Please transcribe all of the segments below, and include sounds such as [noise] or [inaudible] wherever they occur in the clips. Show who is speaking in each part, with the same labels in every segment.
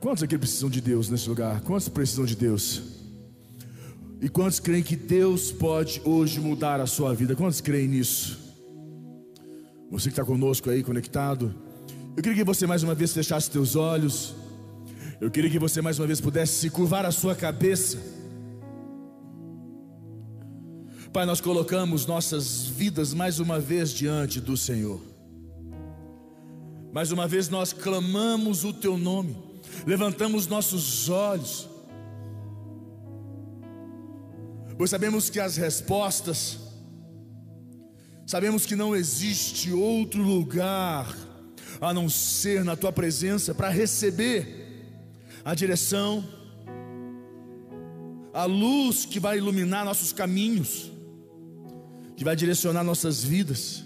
Speaker 1: Quantos aqui precisam de Deus nesse lugar? Quantos precisam de Deus? E quantos creem que Deus pode hoje mudar a sua vida? Quantos creem nisso? Você que está conosco aí, conectado. Eu queria que você mais uma vez fechasse seus olhos. Eu queria que você mais uma vez pudesse se curvar a sua cabeça. Pai, nós colocamos nossas vidas mais uma vez diante do Senhor. Mais uma vez nós clamamos o Teu nome, levantamos nossos olhos, pois sabemos que as respostas, sabemos que não existe outro lugar a não ser na Tua presença para receber a direção, a luz que vai iluminar nossos caminhos que vai direcionar nossas vidas.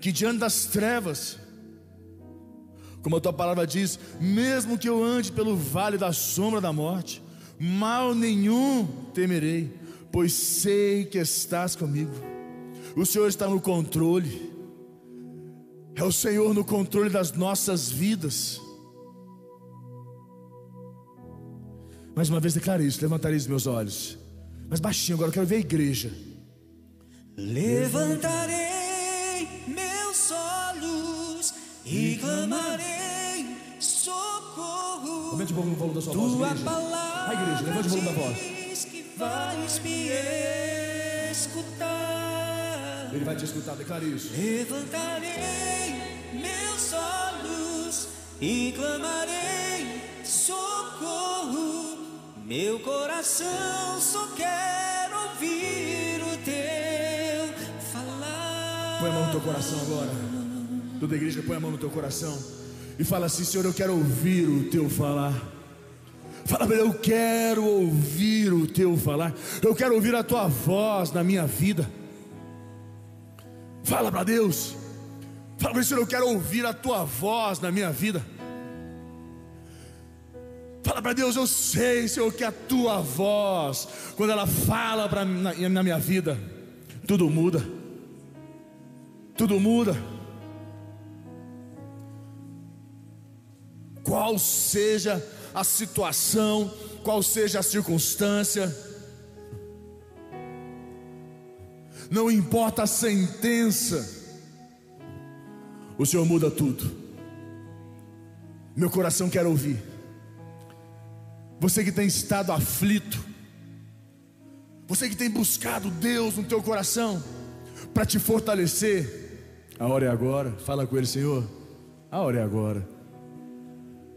Speaker 1: Que diante das trevas, como a tua palavra diz, mesmo que eu ande pelo vale da sombra da morte, mal nenhum temerei, pois sei que estás comigo. O Senhor está no controle. É o Senhor no controle das nossas vidas. Mais uma vez declare isso, levantarei os meus olhos. Mas baixinho, agora eu quero ver a igreja.
Speaker 2: Levantarei meus olhos e clamarei socorro.
Speaker 1: Aumente pouco o volume da sua
Speaker 2: Tua
Speaker 1: voz, igreja.
Speaker 2: palavra
Speaker 1: A igreja, levante o volume da voz.
Speaker 2: que vais me escutar.
Speaker 1: Ele vai te escutar, declare isso.
Speaker 2: Levantarei meus olhos e clamarei socorro. Meu coração só quer ouvir o teu falar.
Speaker 1: Põe a mão no teu coração agora. Toda a igreja põe a mão no teu coração e fala assim: Senhor, eu quero ouvir o teu falar. Fala para eu quero ouvir o teu falar. Eu quero ouvir a tua voz na minha vida. Fala para Deus. Fala para Senhor, eu quero ouvir a tua voz na minha vida. Fala para Deus, eu sei, Senhor, que a tua voz, quando ela fala pra, na, na minha vida, tudo muda. Tudo muda. Qual seja a situação, qual seja a circunstância, não importa a sentença, o Senhor muda tudo. Meu coração quer ouvir. Você que tem estado aflito, você que tem buscado Deus no teu coração para te fortalecer, a hora é agora. Fala com Ele, Senhor. A hora é agora.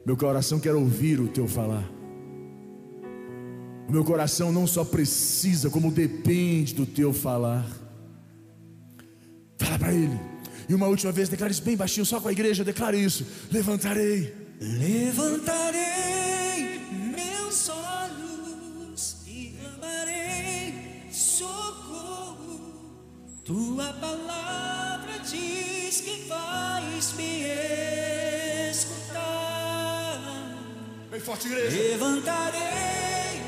Speaker 1: Meu coração quer ouvir o teu falar. O meu coração não só precisa, como depende do teu falar. Fala para Ele. E uma última vez, declare isso bem baixinho, só com a igreja, declare isso. Levantarei.
Speaker 2: Levantarei meus olhos e clamarei socorro. Tua palavra diz que vais me escutar.
Speaker 1: Forte, igreja.
Speaker 2: Levantarei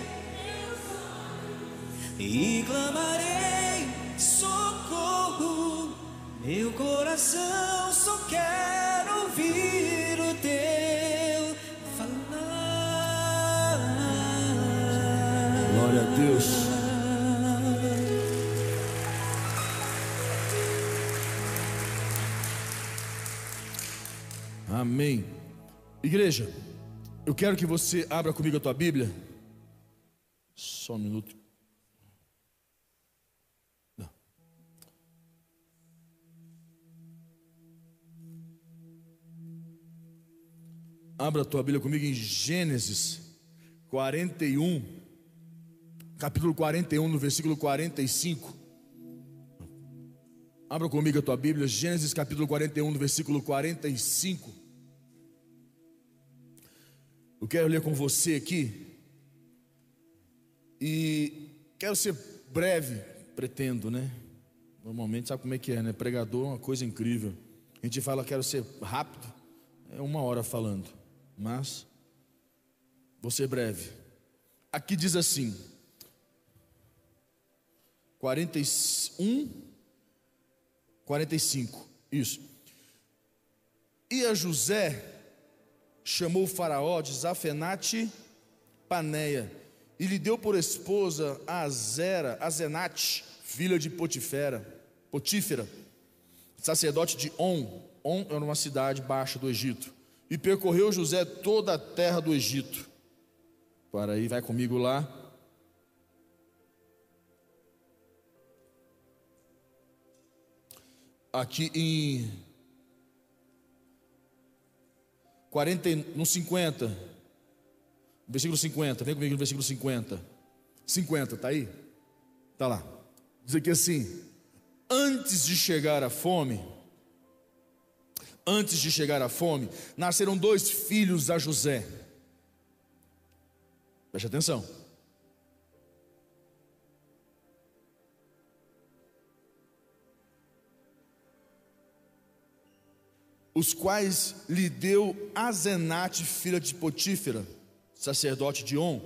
Speaker 2: e clamarei socorro. Meu coração só quer ouvir o teu falar.
Speaker 1: Glória a Deus. Amém. Igreja, eu quero que você abra comigo a tua Bíblia. Só um minuto. Não. Abra a tua Bíblia comigo em Gênesis 41, capítulo 41, no versículo 45. Abra comigo a tua Bíblia, Gênesis capítulo 41, no versículo 45. Eu quero ler com você aqui. E quero ser breve, pretendo, né? Normalmente sabe como é que é, né? Pregador é uma coisa incrível. A gente fala, quero ser rápido, é uma hora falando, mas vou ser breve. Aqui diz assim: 41, 45, isso. E a José chamou faraó de Zafenate Paneia e lhe deu por esposa a Zera, filha de Potifera, Potífera, sacerdote de On. On era uma cidade baixa do Egito. E percorreu José toda a terra do Egito. Para aí, vai comigo lá. Aqui em 40, no 50, versículo 50, vem comigo no versículo 50. 50, tá aí? Tá lá. Diz aqui assim: Antes de chegar a fome, antes de chegar a fome, nasceram dois filhos a José. Preste atenção. Os quais lhe deu Azenate, filha de Potífera, sacerdote de On.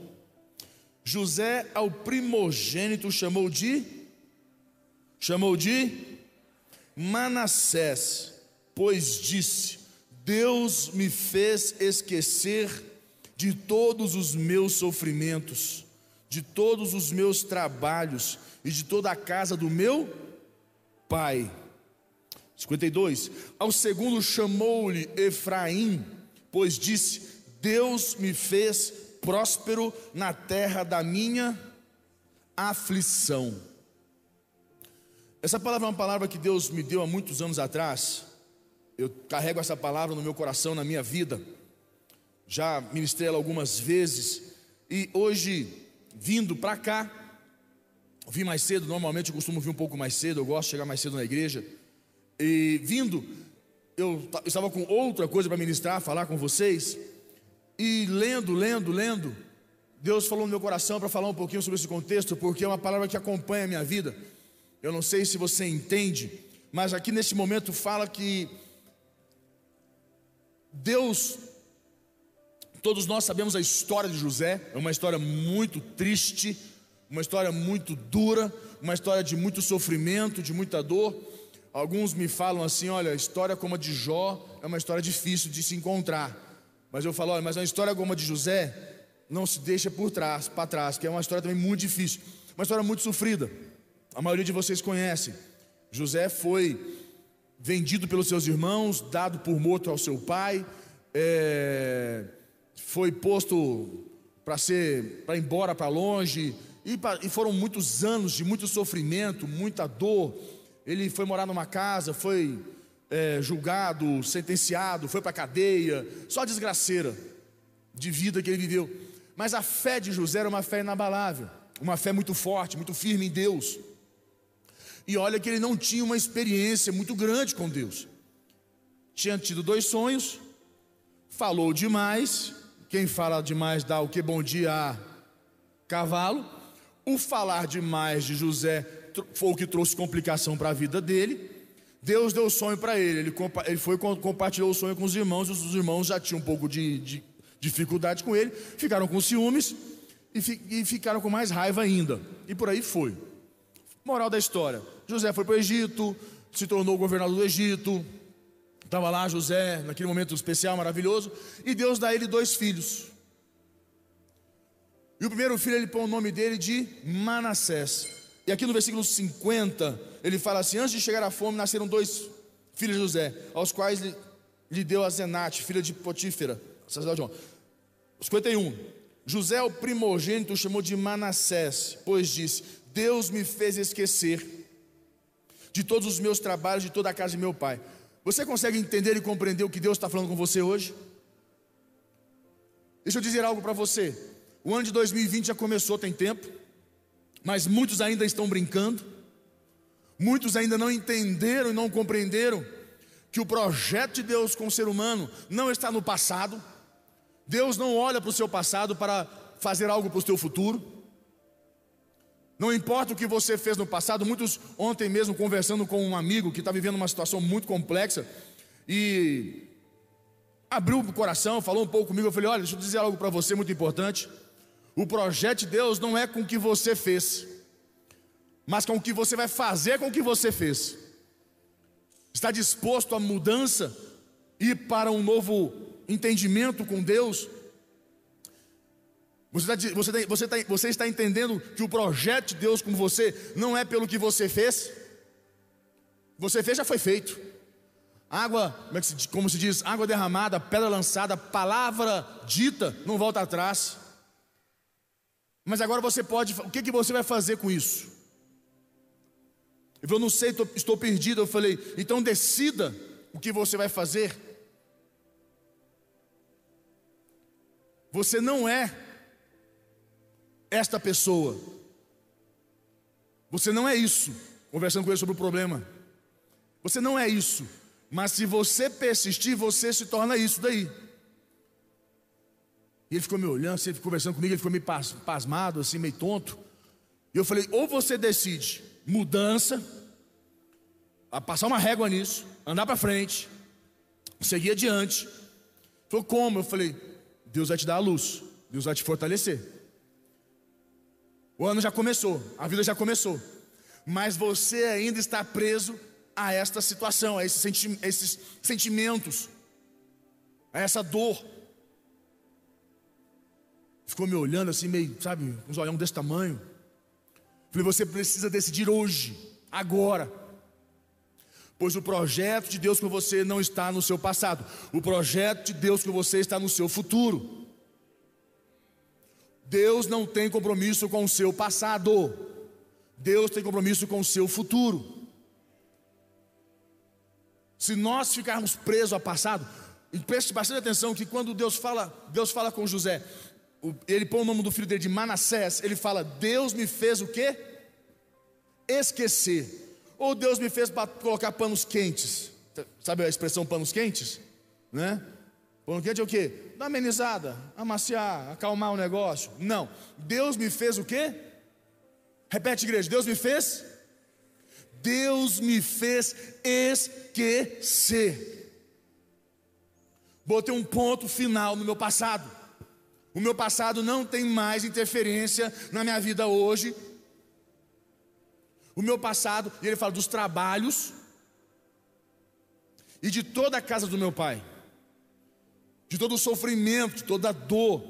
Speaker 1: José ao primogênito chamou de chamou de Manassés, pois disse: Deus me fez esquecer de todos os meus sofrimentos, de todos os meus trabalhos e de toda a casa do meu pai. 52. Ao segundo chamou-lhe Efraim, pois disse: Deus me fez próspero na terra da minha aflição. Essa palavra é uma palavra que Deus me deu há muitos anos atrás. Eu carrego essa palavra no meu coração, na minha vida. Já ministrei ela algumas vezes. E hoje, vindo para cá, vim mais cedo. Normalmente eu costumo vir um pouco mais cedo. Eu gosto de chegar mais cedo na igreja. E vindo, eu estava com outra coisa para ministrar, falar com vocês. E lendo, lendo, lendo, Deus falou no meu coração para falar um pouquinho sobre esse contexto, porque é uma palavra que acompanha a minha vida. Eu não sei se você entende, mas aqui nesse momento fala que Deus, todos nós sabemos a história de José, é uma história muito triste, uma história muito dura, uma história de muito sofrimento, de muita dor. Alguns me falam assim: olha, a história como a de Jó é uma história difícil de se encontrar. Mas eu falo, olha, mas a história como a de José não se deixa por trás, para trás, que é uma história também muito difícil, uma história muito sofrida. A maioria de vocês conhece. José foi vendido pelos seus irmãos, dado por morto ao seu pai, é, foi posto para ser para embora para longe e, pra, e foram muitos anos de muito sofrimento, muita dor. Ele foi morar numa casa, foi é, julgado, sentenciado, foi para cadeia, só desgraceira de vida que ele viveu. Mas a fé de José era uma fé inabalável, uma fé muito forte, muito firme em Deus. E olha que ele não tinha uma experiência muito grande com Deus. Tinha tido dois sonhos, falou demais. Quem fala demais dá o que bom dia a cavalo. O falar demais de José foi o que trouxe complicação para a vida dele. Deus deu sonho para ele. ele. Ele foi compartilhou o sonho com os irmãos. Os irmãos já tinham um pouco de, de dificuldade com ele, ficaram com ciúmes e, fi, e ficaram com mais raiva ainda. E por aí foi. Moral da história: José foi para o Egito, se tornou governador do Egito. Estava lá José, naquele momento especial, maravilhoso, e Deus dá a ele dois filhos. E o primeiro filho ele põe o nome dele de Manassés. E aqui no versículo 50, ele fala assim: Antes de chegar à fome, nasceram dois filhos de José, aos quais lhe, lhe deu a Zenate, filha de Potífera, sacerdote João. 51. José, o primogênito, chamou de Manassés, pois disse: Deus me fez esquecer de todos os meus trabalhos, de toda a casa de meu pai. Você consegue entender e compreender o que Deus está falando com você hoje? Deixa eu dizer algo para você. O ano de 2020 já começou, tem tempo, mas muitos ainda estão brincando, muitos ainda não entenderam e não compreenderam que o projeto de Deus com o ser humano não está no passado. Deus não olha para o seu passado para fazer algo para o seu futuro. Não importa o que você fez no passado, muitos ontem mesmo conversando com um amigo que está vivendo uma situação muito complexa e abriu o coração, falou um pouco comigo. Eu falei: Olha, deixa eu dizer algo para você muito importante. O projeto de Deus não é com o que você fez, mas com o que você vai fazer com o que você fez. Está disposto à mudança, ir para um novo entendimento com Deus, você está, você, está, você, está, você está entendendo que o projeto de Deus com você não é pelo que você fez? Você fez, já foi feito. Água, como, é se diz, água derramada, pedra lançada, palavra dita, não volta atrás. Mas agora você pode, o que, que você vai fazer com isso? Eu não sei, estou perdido. Eu falei, então decida o que você vai fazer. Você não é esta pessoa. Você não é isso. Conversando com ele sobre o problema. Você não é isso. Mas se você persistir, você se torna isso daí. E ele ficou me olhando, ele ficou conversando comigo, ele ficou meio pasmado, assim, meio tonto. E eu falei: ou você decide mudança, a passar uma régua nisso, andar para frente, seguir adiante. Ele falou: como? Eu falei: Deus vai te dar a luz, Deus vai te fortalecer. O ano já começou, a vida já começou, mas você ainda está preso a esta situação, a esses sentimentos, a essa dor. Ficou me olhando assim, meio, sabe, os olhão desse tamanho. Falei, você precisa decidir hoje, agora. Pois o projeto de Deus com você não está no seu passado, o projeto de Deus com você está no seu futuro. Deus não tem compromisso com o seu passado, Deus tem compromisso com o seu futuro. Se nós ficarmos presos ao passado, e preste bastante atenção que quando Deus fala, Deus fala com José, ele põe o nome do filho dele de Manassés, ele fala: Deus me fez o quê? Esquecer. Ou Deus me fez colocar panos quentes. Sabe a expressão panos quentes? Né? Pano quente é o quê? Dar amenizada, amaciar, acalmar o negócio. Não. Deus me fez o quê? Repete, igreja. Deus me fez Deus me fez esquecer. Botei um ponto final no meu passado. O meu passado não tem mais interferência na minha vida hoje. O meu passado, e ele fala dos trabalhos e de toda a casa do meu pai, de todo o sofrimento, de toda a dor.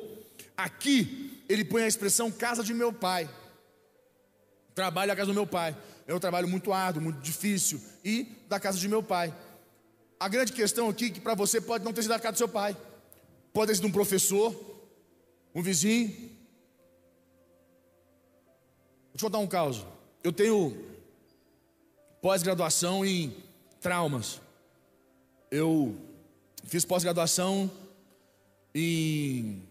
Speaker 1: Aqui, ele põe a expressão casa de meu pai. Trabalho a casa do meu pai é um trabalho muito árduo, muito difícil, e da casa de meu pai. A grande questão aqui é que para você pode não ter sido da casa do seu pai, pode ter sido um professor, um vizinho. Vou te contar um caso. Eu tenho pós-graduação em traumas. Eu fiz pós-graduação em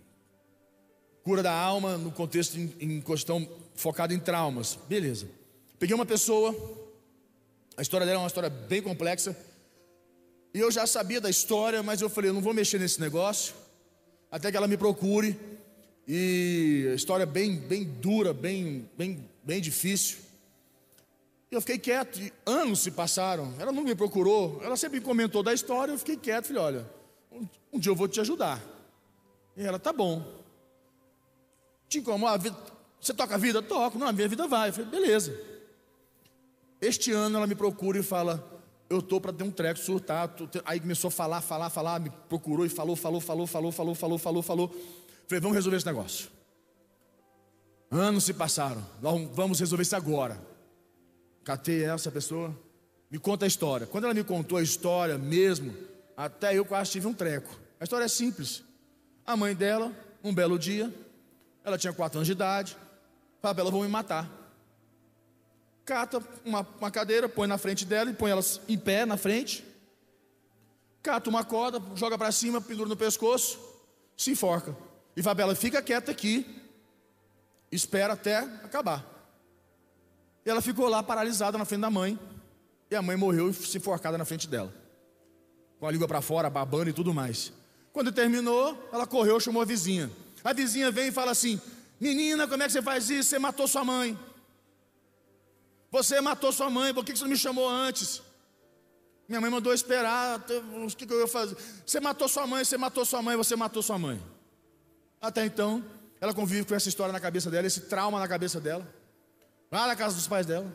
Speaker 1: cura da alma, no contexto em, em questão focado em traumas. Beleza. Peguei uma pessoa, a história dela é uma história bem complexa, e eu já sabia da história, mas eu falei, eu não vou mexer nesse negócio, até que ela me procure, e a história é bem, bem dura, bem, bem, bem difícil. E eu fiquei quieto, e anos se passaram, ela não me procurou, ela sempre comentou da história, eu fiquei quieto, falei, olha, um, dia eu vou te ajudar. E ela, tá bom. Te incomoda, você toca a vida? Toco, não, a minha vida vai. Eu falei, beleza. Este ano ela me procura e fala: Eu estou para ter um treco, surtar. Aí começou a falar, falar, falar, me procurou e falou, falou, falou, falou, falou, falou, falou, falou. Falei: Vamos resolver esse negócio. Anos se passaram, vamos resolver isso agora. Catei essa pessoa, me conta a história. Quando ela me contou a história mesmo, até eu quase tive um treco. A história é simples. A mãe dela, um belo dia, ela tinha quatro anos de idade, fala para ela: Vão me matar cata uma, uma cadeira, põe na frente dela e põe elas em pé na frente. Cata uma corda, joga para cima, pendura no pescoço, se enforca. E fala ela, fica quieta aqui, espera até acabar. E ela ficou lá paralisada na frente da mãe. E a mãe morreu se enforcada na frente dela. Com a língua para fora, babando e tudo mais. Quando terminou, ela correu, chamou a vizinha. A vizinha vem e fala assim: Menina, como é que você faz isso? Você matou sua mãe. Você matou sua mãe, por que você não me chamou antes? Minha mãe mandou esperar, o que, eu ia fazer? Você matou sua mãe, você matou sua mãe, você matou sua mãe. Até então, ela convive com essa história na cabeça dela, esse trauma na cabeça dela, lá na casa dos pais dela,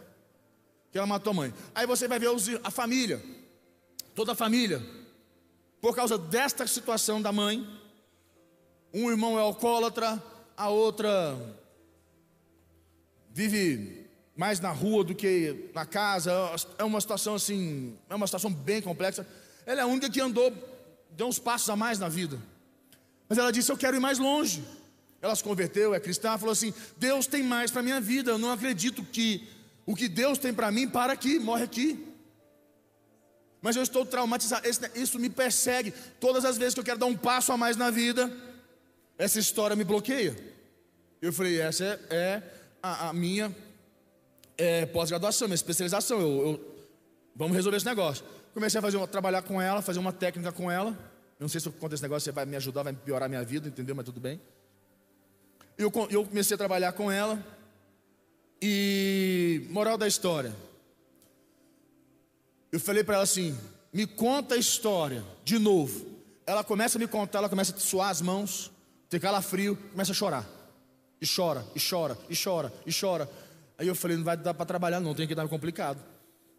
Speaker 1: que ela matou a mãe. Aí você vai ver a família, toda a família, por causa desta situação da mãe. Um irmão é alcoólatra, a outra vive mais na rua do que na casa. É uma situação assim, é uma situação bem complexa. Ela é a única que andou, deu uns passos a mais na vida. Mas ela disse: Eu quero ir mais longe. Ela se converteu, é cristã, falou assim: Deus tem mais para minha vida. Eu não acredito que o que Deus tem para mim para aqui, morre aqui. Mas eu estou traumatizado. Isso me persegue. Todas as vezes que eu quero dar um passo a mais na vida, essa história me bloqueia. Eu falei: essa é, é a, a, minha é, pós-graduação, minha especialização. Eu, eu, vamos resolver esse negócio. Comecei a fazer, trabalhar com ela, fazer uma técnica com ela. Não sei se eu conto esse negócio, você vai me ajudar, vai piorar minha vida, entendeu? Mas tudo bem. Eu, eu comecei a trabalhar com ela. E moral da história. Eu falei para ela assim: me conta a história de novo. Ela começa a me contar, ela começa a suar as mãos, ter calafrio, começa a chorar. E chora, e chora, e chora, e chora. Aí eu falei: não vai dar para trabalhar, não, tem que dar complicado.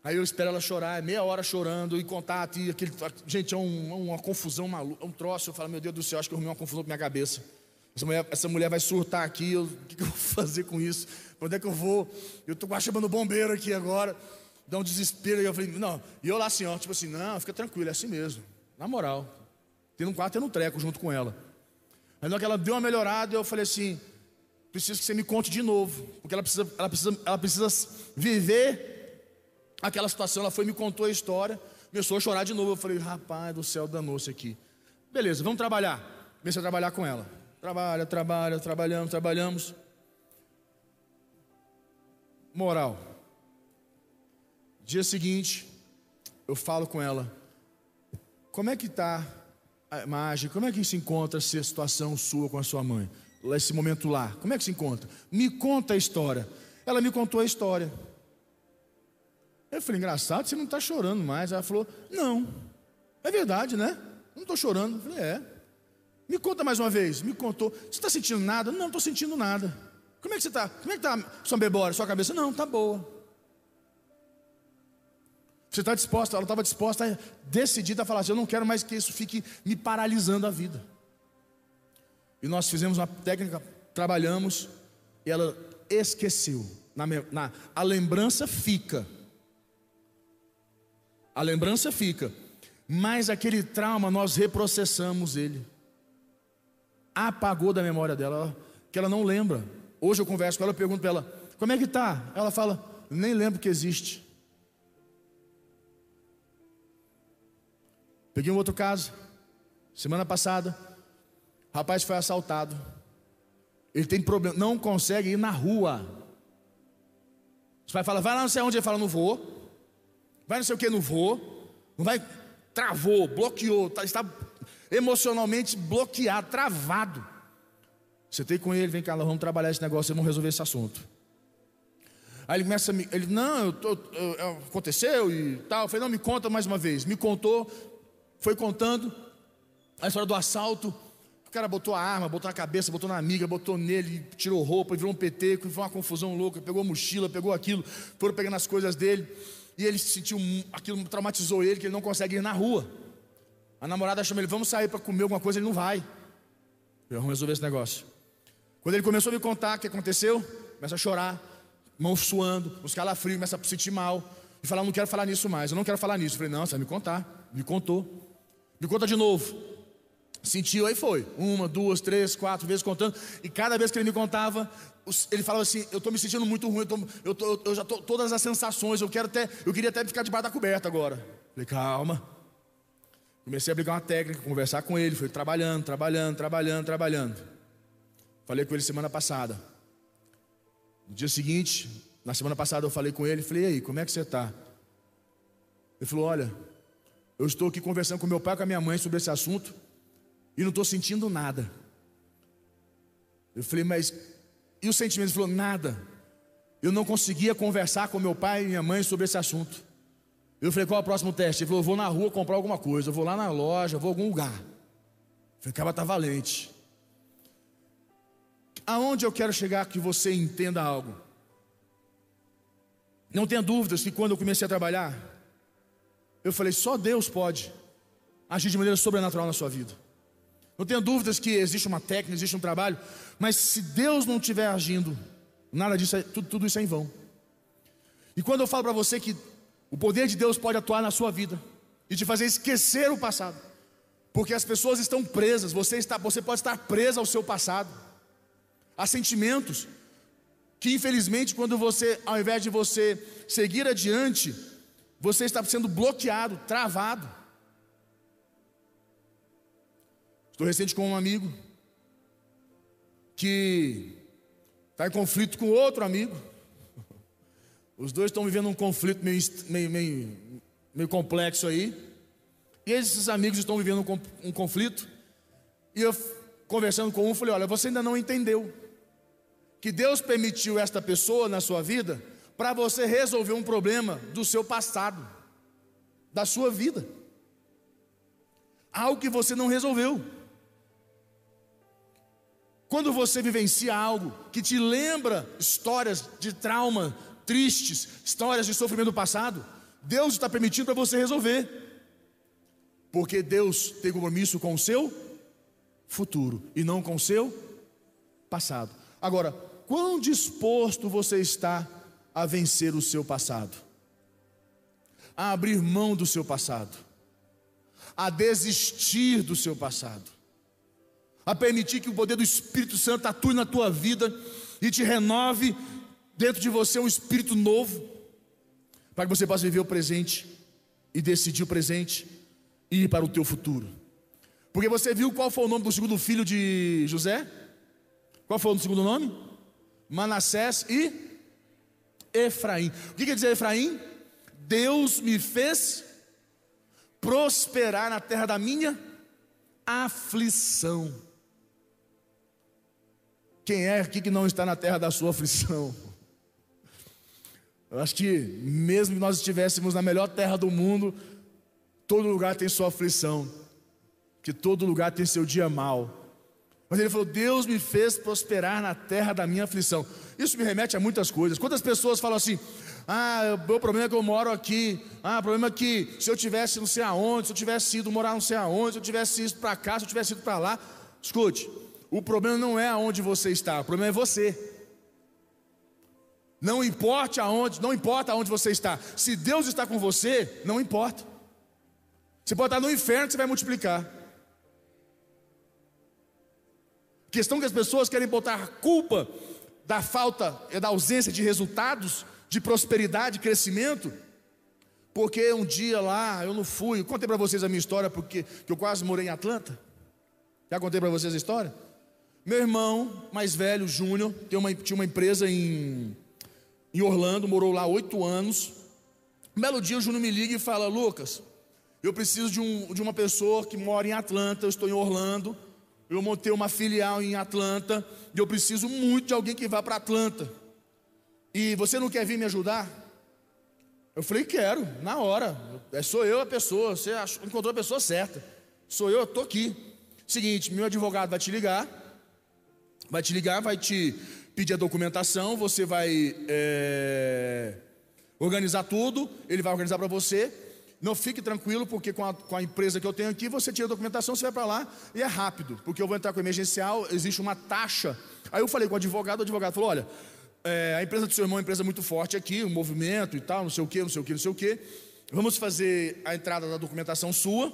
Speaker 1: Aí eu espero ela chorar, é meia hora chorando e contar, e aquele, gente, é um, uma confusão maluca, é um troço. Eu falo, meu Deus do céu, acho que eu arrumei uma confusão na minha cabeça. Essa mulher, essa mulher vai surtar aqui, o que, que, eu vou [laughs] fazer com isso? Para onde é que eu vou? Eu estou quase chamando o bombeiro aqui agora. Dá um desespero. E eu falei, não. E eu lá assim, ó, tipo assim, não, fica tranquilo, é assim mesmo. Na moral. Tendo um quarto, tendo um treco junto com ela. Aí na hora que ela deu uma melhorada, eu falei assim, preciso que você me conte de novo. Porque ela precisa, ela precisa, ela precisa viver aquela situação, ela foi me contou a história, começou a chorar de novo. Eu falei, rapaz do céu, danou-se aqui. Beleza, vamos trabalhar. Comecei a trabalhar com ela. Trabalha, trabalha, trabalhamos, trabalhamos. Moral. Dia seguinte, eu falo com ela. Como é que está a imagem? Como é que se encontra essa situação sua com a sua mãe? Esse momento lá. Como é que se encontra? Me conta a história. Ela me contou a história. Eu falei, engraçado, você não está chorando mais. Ela falou, não. É verdade, né? Não estou chorando. Eu falei, é. Me conta mais uma vez. Me contou. Você está sentindo nada? Não, não estou sentindo nada. Como é que você está? Como é que está sua memória, sua cabeça? Não, está boa. Você está disposta? Ela estava disposta, decidida a falar assim: eu não quero mais que isso fique me paralisando a vida. E nós fizemos uma técnica, trabalhamos, e ela esqueceu. Na, na, a lembrança fica, a lembrança fica, mas aquele trauma nós reprocessamos ele. Apagou da memória dela, que ela não lembra. Hoje eu converso com ela, pergunto para ela: "Como é que tá?" Ela fala: "Nem lembro que existe". Peguei um outro caso, semana passada, rapaz foi assaltado. Ele tem problema, não consegue ir na rua. Os pais falam, vai lá não sei onde, ele fala, não vou. Vai não sei o que, não vou. Não vai, travou, bloqueou, tá, está emocionalmente bloqueado, travado. Tem com ele, vem cá, nós vamos trabalhar esse negócio, vamos resolver esse assunto. Aí ele começa a me, ele, não, eu tô, eu, aconteceu e tal. Eu falei, não, me conta mais uma vez. Me contou, foi contando a história do assalto. O cara botou a arma, botou na cabeça, botou na amiga, botou nele, tirou roupa, virou um PT, foi uma confusão louca, pegou a mochila, pegou aquilo, foram pegando as coisas dele. E ele sentiu, aquilo traumatizou ele, que ele não consegue ir na rua. A namorada chama ele, vamos sair para comer alguma coisa, ele não vai. Eu vamos resolver esse negócio. Quando ele começou a me contar o que aconteceu, começa a chorar, mãos suando, os calafrios, começa a se sentir mal. E falar, não quero falar nisso mais, eu não quero falar nisso. Eu falei, não, você vai me contar. Me contou. Me conta de novo. Sentiu, aí foi. Uma, duas, três, quatro vezes contando. E cada vez que ele me contava, ele falava assim: Eu estou me sentindo muito ruim, eu, tô, eu, tô, eu já estou todas as sensações, eu quero até, eu queria até ficar debaixo da coberta agora. Falei, calma. Comecei a aplicar uma técnica, conversar com ele, fui trabalhando, trabalhando, trabalhando, trabalhando. Falei com ele semana passada. No dia seguinte, na semana passada eu falei com ele, falei, e aí, como é que você está? Ele falou, olha, eu estou aqui conversando com meu pai e com a minha mãe sobre esse assunto e não estou sentindo nada. Eu falei, mas e o sentimento? Ele falou, nada. Eu não conseguia conversar com meu pai e minha mãe sobre esse assunto. Eu falei, qual é o próximo teste? Ele falou, vou na rua comprar alguma coisa, vou lá na loja, vou a algum lugar. Eu falei, cara, tá valente. Aonde eu quero chegar que você entenda algo? Não tenha dúvidas que quando eu comecei a trabalhar, eu falei, só Deus pode agir de maneira sobrenatural na sua vida. Não tenha dúvidas que existe uma técnica, existe um trabalho, mas se Deus não estiver agindo, nada disso, é, tudo, tudo isso é em vão. E quando eu falo para você que o poder de Deus pode atuar na sua vida e te fazer esquecer o passado, porque as pessoas estão presas, você, está, você pode estar presa ao seu passado, a sentimentos que infelizmente quando você, ao invés de você seguir adiante, você está sendo bloqueado, travado. Estou recente com um amigo que está em conflito com outro amigo. Os dois estão vivendo um conflito meio, meio, meio, meio complexo aí. E esses amigos estão vivendo um, conflito. E eu, conversando com um, falei: Olha, você ainda não entendeu que Deus permitiu esta pessoa na sua vida para você resolver um problema do seu passado, da sua vida. Algo que você não resolveu. Quando você vivencia algo que te lembra histórias de trauma, tristes, histórias de sofrimento do passado, Deus está permitindo para você resolver. Porque Deus tem compromisso com o seu futuro e não com o seu passado. Agora, quão disposto você está a vencer o seu passado? A abrir mão do seu passado? A desistir do seu passado? A permitir que o poder do Espírito Santo atue na tua vida e te renove dentro de você um espírito novo, para que você possa viver o presente e decidir o presente e ir para o teu futuro. Porque você viu qual foi o nome do segundo filho de José? Qual foi o segundo nome? Manassés e Efraim. O que quer dizer Efraim? Deus me fez prosperar na terra da minha aflição. Quem é aqui que não está na terra da sua aflição? Eu acho que, mesmo que nós estivéssemos na melhor terra do mundo, todo lugar tem sua aflição, que todo lugar tem seu dia mal. Mas ele falou: Deus me fez prosperar na terra da minha aflição. Isso me remete a muitas coisas. Quantas pessoas falam assim: Ah, o meu problema é que eu moro aqui. Ah, o problema é que se eu tivesse não sei aonde, se eu tivesse ido morar não sei aonde, se eu tivesse ido para cá, se eu tivesse ido para lá. Escute, o problema não é aonde você está, o problema é você. Não importa aonde, não importa aonde você está. Se Deus está com você, não importa. Você pode estar no inferno que você vai multiplicar. Questão que as pessoas querem botar culpa da falta, da ausência de resultados, de prosperidade, de crescimento, porque um dia lá eu não fui. Eu contei para vocês a minha história porque eu quase morei em Atlanta. Já contei para vocês a história? Meu irmão mais velho, Júnior, tinha uma empresa em, em Orlando, morou lá oito anos. Um belo dia o Júnior me liga e fala: Lucas, eu preciso de, um, de uma pessoa que mora em Atlanta, eu estou em Orlando eu montei uma filial em Atlanta e eu preciso muito de alguém que vá para Atlanta. E você não quer vir me ajudar? Eu falei, quero, na hora. É, sou eu a pessoa, você encontrou a pessoa certa. Sou eu, eu estou aqui. Seguinte, meu advogado vai te ligar, vai te ligar, vai te pedir a documentação, você vai é, organizar tudo, ele vai organizar para você. Não fique tranquilo, porque com a, com a, empresa que eu tenho aqui, você tira a documentação, você vai para lá e é rápido, porque eu vou entrar com emergencial, existe uma taxa. Aí eu falei com o advogado, o advogado falou: olha, é, a empresa do seu irmão é uma empresa muito forte aqui, um movimento e tal, não sei o que, não sei o que, não sei o que. Vamos fazer a entrada da documentação sua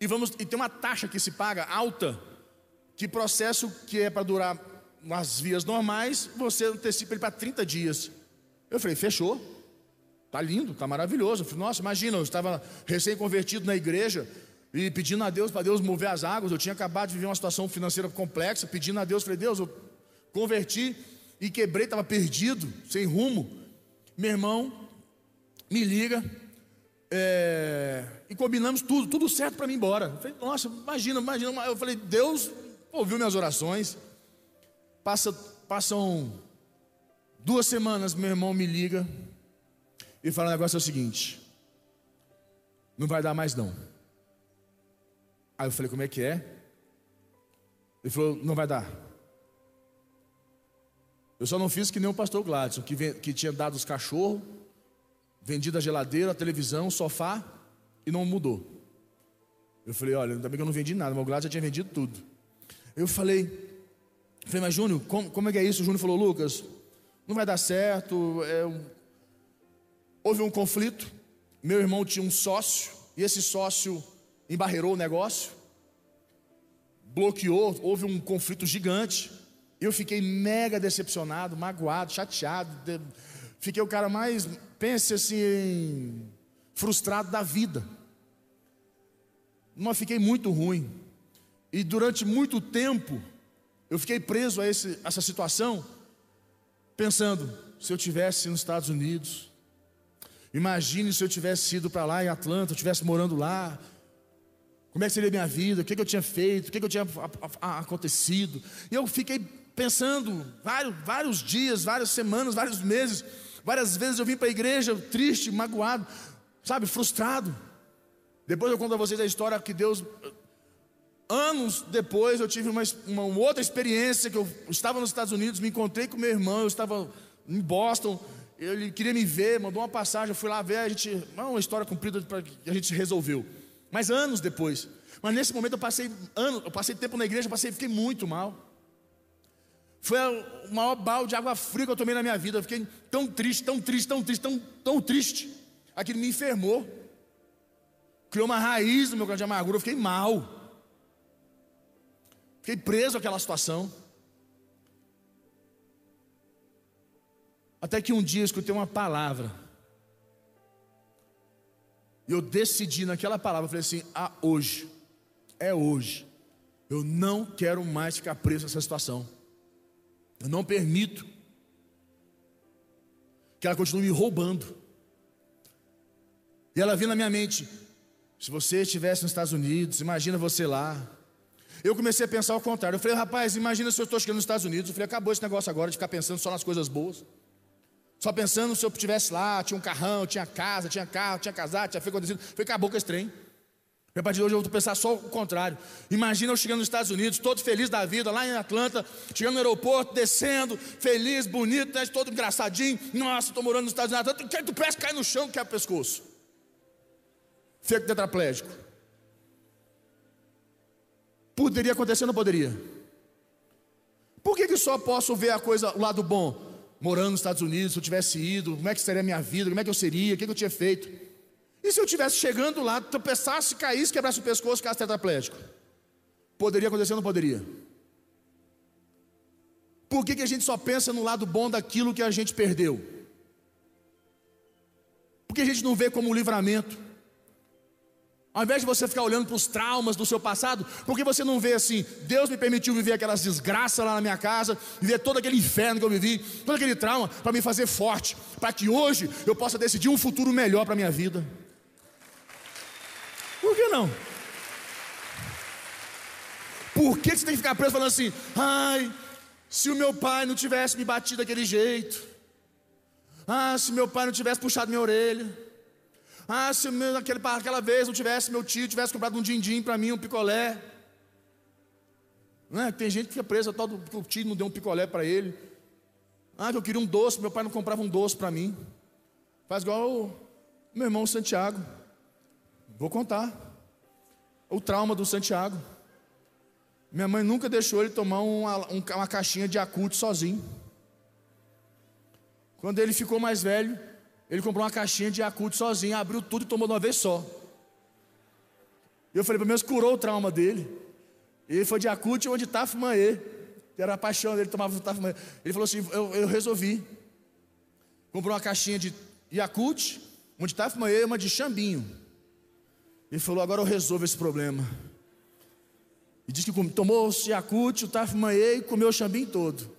Speaker 1: e vamos e tem uma taxa que se paga alta, que processo que é para durar nas vias normais, você antecipa ele para 30 dias. Eu falei, fechou. Tá lindo, tá maravilhoso. Eu falei, nossa, imagina, eu estava recém-convertido na igreja e pedindo a Deus para Deus mover as águas. Eu tinha acabado de viver uma situação financeira complexa, pedindo a Deus, falei, Deus, eu converti e quebrei, estava perdido, sem rumo. Meu irmão me liga é, e combinamos tudo, tudo certo para mim ir embora. Eu falei, nossa, imagina, imagina. Eu falei, Deus ouviu minhas orações. Passa, passam duas semanas, meu irmão me liga e fala: o negócio é o seguinte, não vai dar mais não. Aí eu falei: como é que é? Ele falou: não vai dar. Eu só não fiz que nem o pastor Gladson, que, que tinha dado os cachorros, vendido a geladeira, a televisão, o sofá e não mudou. Eu falei, olha, ainda bem que eu não vendi nada, meu gado já tinha vendido tudo. Eu falei, falei, mas Júnior, como, como é que é isso? O Júnior falou, Lucas, não vai dar certo. É, houve um conflito. Meu irmão tinha um sócio, e esse sócio embarreirou o negócio, bloqueou, houve um conflito gigante. Eu fiquei mega decepcionado, magoado, chateado. Fiquei o cara mais, pense assim, frustrado da vida. Mas fiquei muito ruim. E durante muito tempo, eu fiquei preso a esse, essa situação, pensando: se eu tivesse nos Estados Unidos, imagine se eu tivesse ido para lá em Atlanta, eu estivesse morando lá, como é que seria a minha vida, o que, que eu tinha feito, o que, que eu tinha acontecido. E eu fiquei pensando vários, vários dias, várias semanas, vários meses, várias vezes eu vim para a igreja triste, magoado, sabe, frustrado. Depois eu conto a vocês a história que Deus. Anos depois eu tive uma, uma, outra experiência que eu estava nos Estados Unidos, me encontrei com meu irmão, eu estava em Boston, ele queria me ver, mandou uma passagem, eu fui lá ver, a gente, uma história cumprida que a gente resolveu. Mas anos depois. Mas nesse momento eu passei anos, eu passei tempo na igreja, passei, fiquei muito mal. Foi o maior balde de água fria que eu tomei na minha vida. Eu fiquei tão triste, tão triste, tão triste, tão, tão triste. Aquilo me enfermou. Criou uma raiz no meu grande de amargura. Eu fiquei mal. Fiquei preso àquela situação. Até que um dia eu escutei uma palavra. E eu decidi naquela palavra, falei assim: ah, hoje, é hoje. Eu não quero mais ficar preso nessa situação. Eu não permito que ela continue me roubando. E ela vinha na minha mente: se você estivesse nos Estados Unidos, imagina você lá. Eu comecei a pensar ao contrário. Eu falei, rapaz, imagina se eu estou chegando nos Estados Unidos. Eu falei, acabou esse negócio agora de ficar pensando só nas coisas boas. Só pensando se eu estivesse lá, tinha um carrão, tinha casa, tinha carro, tinha casado, tinha feito acontecido. Eu falei, acabou com esse trem. A partir de hoje eu vou pensar só o contrário. Imagina eu chegando nos Estados Unidos, todo feliz da vida, lá em Atlanta, chegando no aeroporto, descendo, feliz, bonito, né, todo engraçadinho. Nossa, estou morando nos Estados Unidos. Tu, tu parece cair no chão, quebra o pescoço fica tetraplégico. Poderia acontecer ou não poderia? Por que, que só posso ver a coisa, o lado bom? Morando nos Estados Unidos, se eu tivesse ido, como é que seria a minha vida, como é que eu seria, o que, que eu tinha feito? E se eu tivesse chegando lá, tropeçasse, caísse, quebrasse o pescoço, ficasse tetraplégico? Poderia acontecer ou não poderia? Por que, que a gente só pensa no lado bom daquilo que a gente perdeu? Por que a gente não vê como um livramento? Ao invés de você ficar olhando para os traumas do seu passado, por que você não vê assim? Deus me permitiu viver aquelas desgraças lá na minha casa, viver todo aquele inferno que eu vivi, todo aquele trauma, para me fazer forte, para que hoje eu possa decidir um futuro melhor para a minha vida. Por que não? Por que você tem que ficar preso falando assim, ai, se o meu pai não tivesse me batido daquele jeito, ah, se meu pai não tivesse puxado minha orelha, ah, se meu, naquele, aquela vez não tivesse meu tio tivesse comprado um din-din para mim, um picolé. Não é? Tem gente que fica presa, todo o tio não deu um picolé para ele. Ah, que eu queria um doce, meu pai não comprava um doce para mim. Faz igual o meu irmão Santiago. Vou contar. O trauma do Santiago. Minha mãe nunca deixou ele tomar uma, uma caixinha de acute sozinho. Quando ele ficou mais velho, ele comprou uma caixinha de Yakult sozinho, abriu tudo e tomou de uma vez só. Eu falei, pelo menos curou o trauma dele. Ele foi de Yakult onde Tafmanê. Era a paixão dele, tomava Tafmanê. Ele falou assim: eu, eu resolvi. Comprou uma caixinha de Yakult, onde Tafmanê e uma de Chambinho. Ele falou: agora eu resolvo esse problema. E disse que tomou o Yakult, o Tafmanê e comeu o Chambinho todo.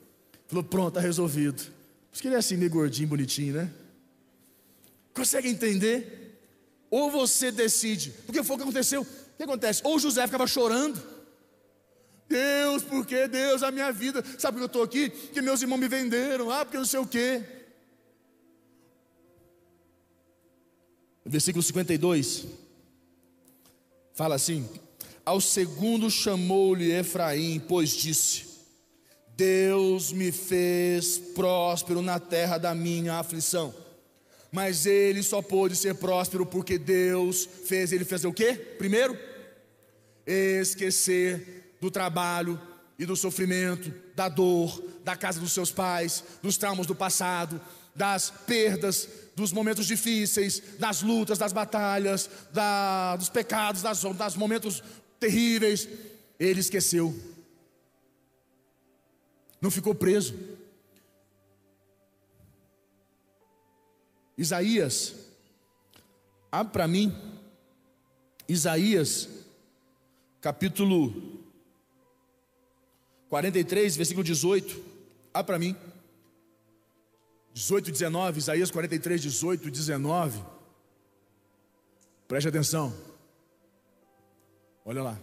Speaker 1: Falou: pronto, está resolvido. Por isso que ele é assim, meio gordinho, bonitinho, né? Consegue entender? Ou você decide, porque foi o que aconteceu. O que acontece? Ou José ficava chorando. Deus, por que Deus, a minha vida? Sabe por que eu estou aqui? Que meus irmãos me venderam, ah, porque não sei o quê. Versículo 52 fala assim: Ao segundo chamou-lhe Efraim, pois disse: Deus me fez próspero na terra da minha aflição mas ele só pôde ser próspero porque Deus fez ele fazer o quê? Primeiro, esquecer do trabalho e do sofrimento, da dor, da casa dos seus pais, dos traumas do passado, das perdas, dos momentos difíceis, das lutas, das batalhas, da, dos pecados, das, dos momentos terríveis. Ele esqueceu. Não ficou preso. Isaías, abre para mim, Isaías, capítulo 43, versículo 18, abre para mim. 18, 19, Isaías 43, 18, 19. Preste atenção. Olha lá.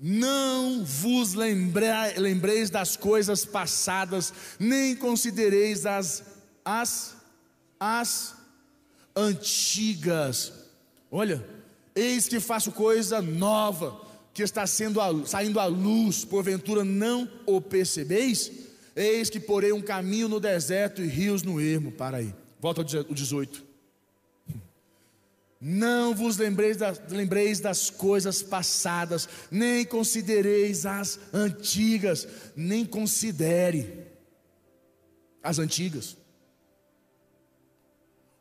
Speaker 1: Não vos lembreis das coisas passadas, nem considereis as, as, as antigas. Olha, eis que faço coisa nova, que está sendo a, saindo à luz, porventura não o percebeis? Eis que porei um caminho no deserto e rios no ermo. Para aí. Volta ao 18. Não vos lembreis das, lembreis das coisas passadas, nem considereis as antigas, nem considere as antigas.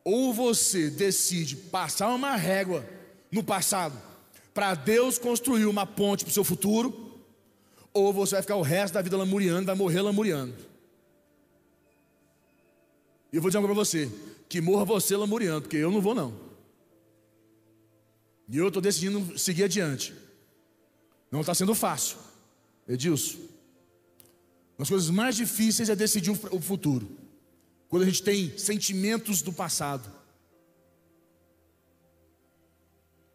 Speaker 1: Ou você decide passar uma régua no passado, para Deus construir uma ponte para o seu futuro, ou você vai ficar o resto da vida lamuriando, vai morrer lamuriando. E eu vou dizer coisa para você: que morra você lamuriando, porque eu não vou não. E eu estou decidindo seguir adiante. Não está sendo fácil, Edilson. Uma das coisas mais difíceis é decidir o futuro. Quando a gente tem sentimentos do passado.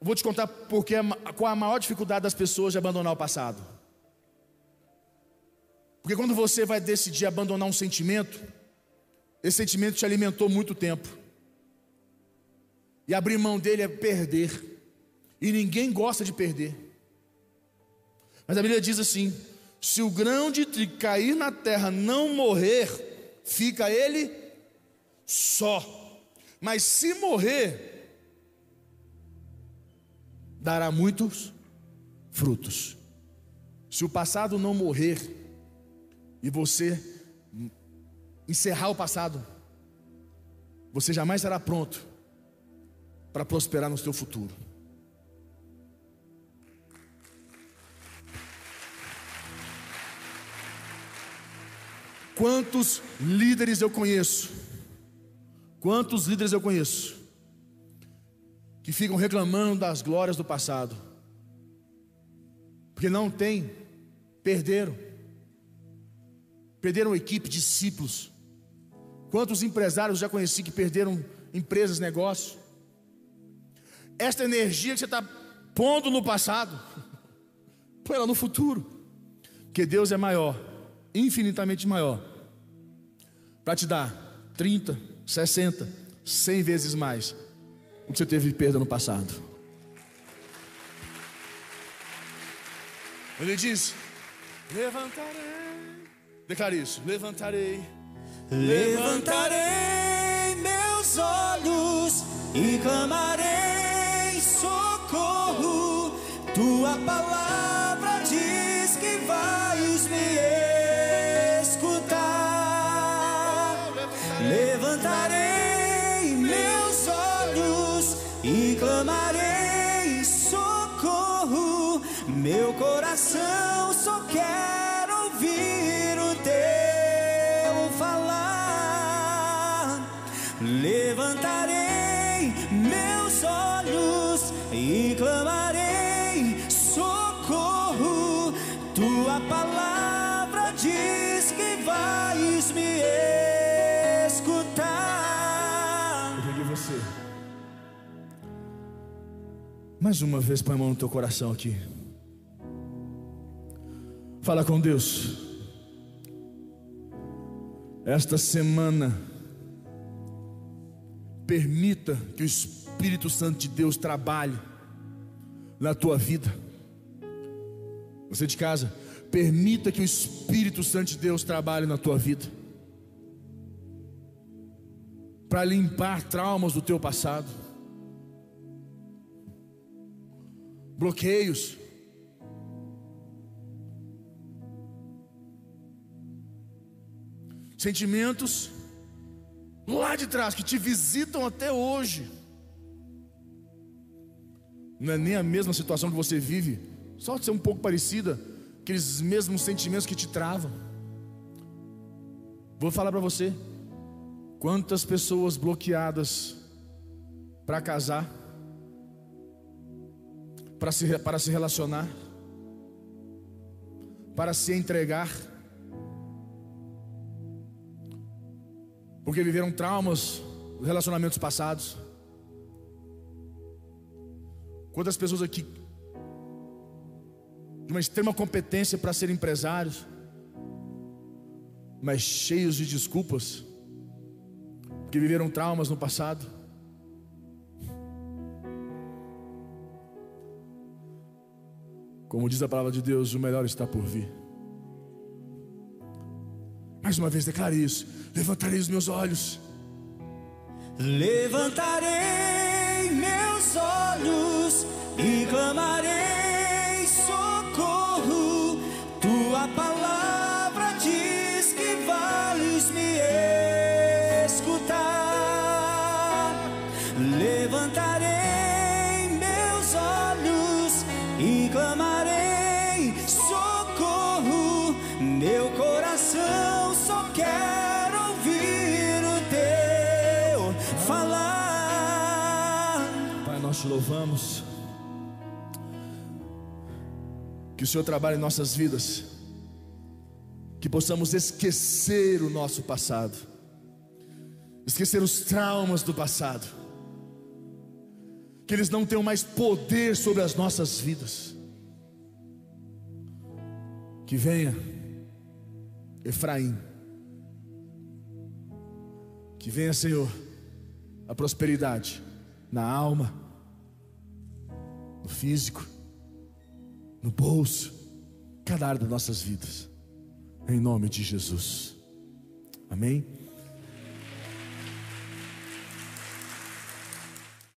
Speaker 1: Vou te contar porque, qual a maior dificuldade das pessoas de abandonar o passado. Porque quando você vai decidir abandonar um sentimento, esse sentimento te alimentou muito tempo. E abrir mão dele é perder. E ninguém gosta de perder. Mas a Bíblia diz assim: se o grão de trigo cair na terra não morrer, fica ele só. Mas se morrer, dará muitos frutos. Se o passado não morrer, e você encerrar o passado, você jamais será pronto para prosperar no seu futuro. Quantos líderes eu conheço? Quantos líderes eu conheço que ficam reclamando das glórias do passado? Porque não tem, perderam perderam equipe, discípulos. Quantos empresários já conheci que perderam empresas, negócios? Esta energia que você está pondo no passado, [laughs] põe ela no futuro, porque Deus é maior, infinitamente maior, para te dar 30, 60, 100 vezes mais o que você teve perda no passado. Ele diz: Levantarei. Declare isso. Levantarei.
Speaker 2: Levantarei meus olhos e clamarei socorro. Tua palavra e clamarei socorro. Meu coração só quer
Speaker 1: Mais uma vez, põe a mão no teu coração aqui. Fala com Deus. Esta semana Permita que o Espírito Santo de Deus trabalhe na tua vida. Você de casa, permita que o Espírito Santo de Deus trabalhe na tua vida. Para limpar traumas do teu passado. Bloqueios. Sentimentos lá de trás que te visitam até hoje. Não é nem a mesma situação que você vive, só de ser um pouco parecida, aqueles mesmos sentimentos que te travam. Vou falar para você, quantas pessoas bloqueadas para casar, para se, para se relacionar, para se entregar, porque viveram traumas, relacionamentos passados. Quantas pessoas aqui de uma extrema competência para ser empresários, mas cheios de desculpas, porque viveram traumas no passado. Como diz a palavra de Deus, o melhor está por vir. Mais uma vez declare isso. Levantarei os meus olhos.
Speaker 2: Levantarei meus olhos e clamarei socorro. Tua palavra
Speaker 1: Senhor trabalhe em nossas vidas. Que possamos esquecer o nosso passado. Esquecer os traumas do passado. Que eles não tenham mais poder sobre as nossas vidas. Que venha Efraim. Que venha, Senhor, a prosperidade na alma, no físico, no bolso, cada área das nossas vidas, em nome de Jesus. Amém?